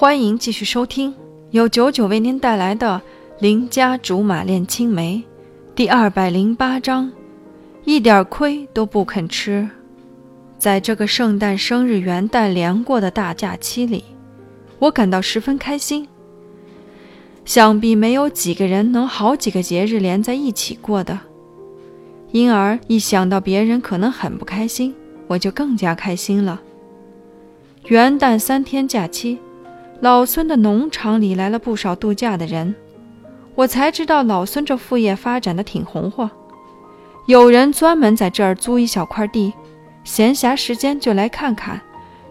欢迎继续收听由九九为您带来的《邻家竹马恋青梅》第二百零八章，一点亏都不肯吃。在这个圣诞、生日、元旦连过的大假期里，我感到十分开心。想必没有几个人能好几个节日连在一起过的，因而一想到别人可能很不开心，我就更加开心了。元旦三天假期，老孙的农场里来了不少度假的人，我才知道老孙这副业发展的挺红火，有人专门在这儿租一小块地。闲暇时间就来看看，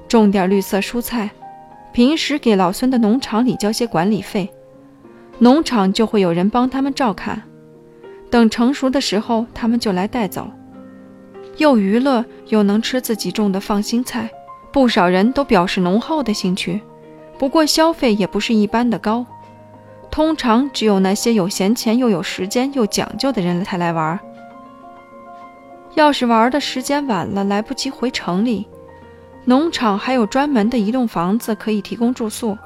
种点绿色蔬菜，平时给老孙的农场里交些管理费，农场就会有人帮他们照看。等成熟的时候，他们就来带走，又娱乐又能吃自己种的放心菜，不少人都表示浓厚的兴趣。不过消费也不是一般的高，通常只有那些有闲钱又有时间又讲究的人才来玩。要是玩的时间晚了，来不及回城里，农场还有专门的一栋房子可以提供住宿。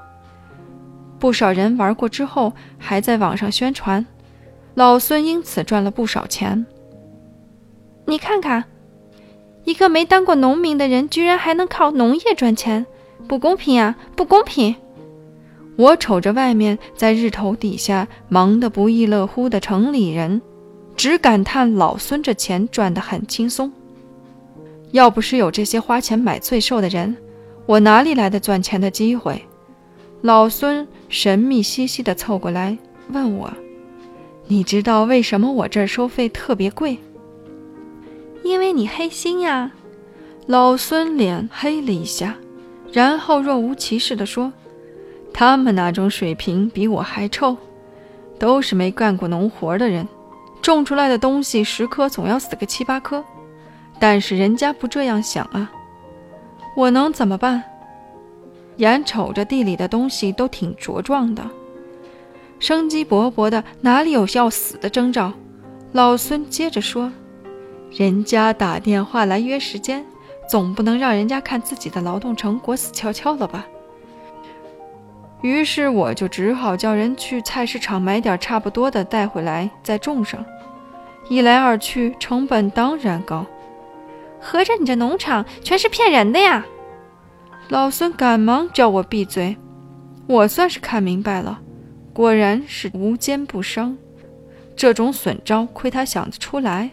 不少人玩过之后，还在网上宣传，老孙因此赚了不少钱。你看看，一个没当过农民的人，居然还能靠农业赚钱，不公平啊！不公平！我瞅着外面在日头底下忙得不亦乐乎的城里人。只感叹老孙这钱赚得很轻松。要不是有这些花钱买罪受的人，我哪里来的赚钱的机会？老孙神秘兮兮地凑过来问我：“你知道为什么我这儿收费特别贵？”因为你黑心呀！老孙脸黑了一下，然后若无其事地说：“他们那种水平比我还臭，都是没干过农活的人。”种出来的东西十颗总要死个七八颗，但是人家不这样想啊！我能怎么办？眼瞅着地里的东西都挺茁壮的，生机勃勃的，哪里有要死的征兆？老孙接着说：“人家打电话来约时间，总不能让人家看自己的劳动成果死翘翘了吧？”于是我就只好叫人去菜市场买点差不多的带回来再种上。一来二去，成本当然高。合着你这农场全是骗人的呀！老孙赶忙叫我闭嘴。我算是看明白了，果然是无奸不商。这种损招，亏他想得出来。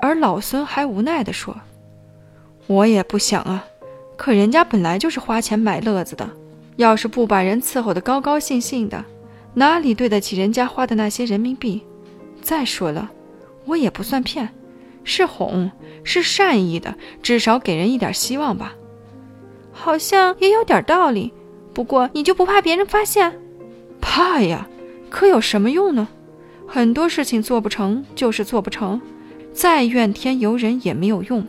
而老孙还无奈地说：“我也不想啊，可人家本来就是花钱买乐子的。”要是不把人伺候得高高兴兴的，哪里对得起人家花的那些人民币？再说了，我也不算骗，是哄，是善意的，至少给人一点希望吧。好像也有点道理。不过你就不怕别人发现？怕呀，可有什么用呢？很多事情做不成就是做不成，再怨天尤人也没有用。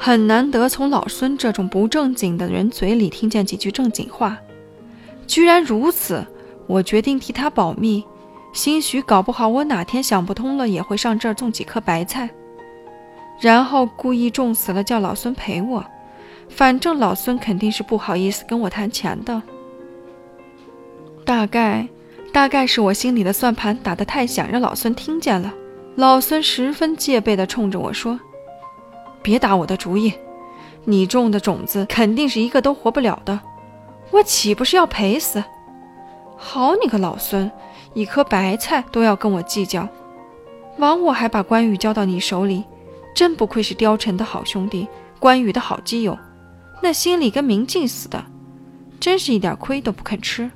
很难得从老孙这种不正经的人嘴里听见几句正经话，居然如此，我决定替他保密。兴许搞不好我哪天想不通了，也会上这儿种几棵白菜，然后故意种死了，叫老孙赔我。反正老孙肯定是不好意思跟我谈钱的。大概，大概是我心里的算盘打得太响，让老孙听见了。老孙十分戒备地冲着我说。别打我的主意，你种的种子肯定是一个都活不了的，我岂不是要赔死？好你个老孙，一颗白菜都要跟我计较，枉我还把关羽交到你手里，真不愧是貂蝉的好兄弟，关羽的好基友，那心里跟明镜似的，真是一点亏都不肯吃。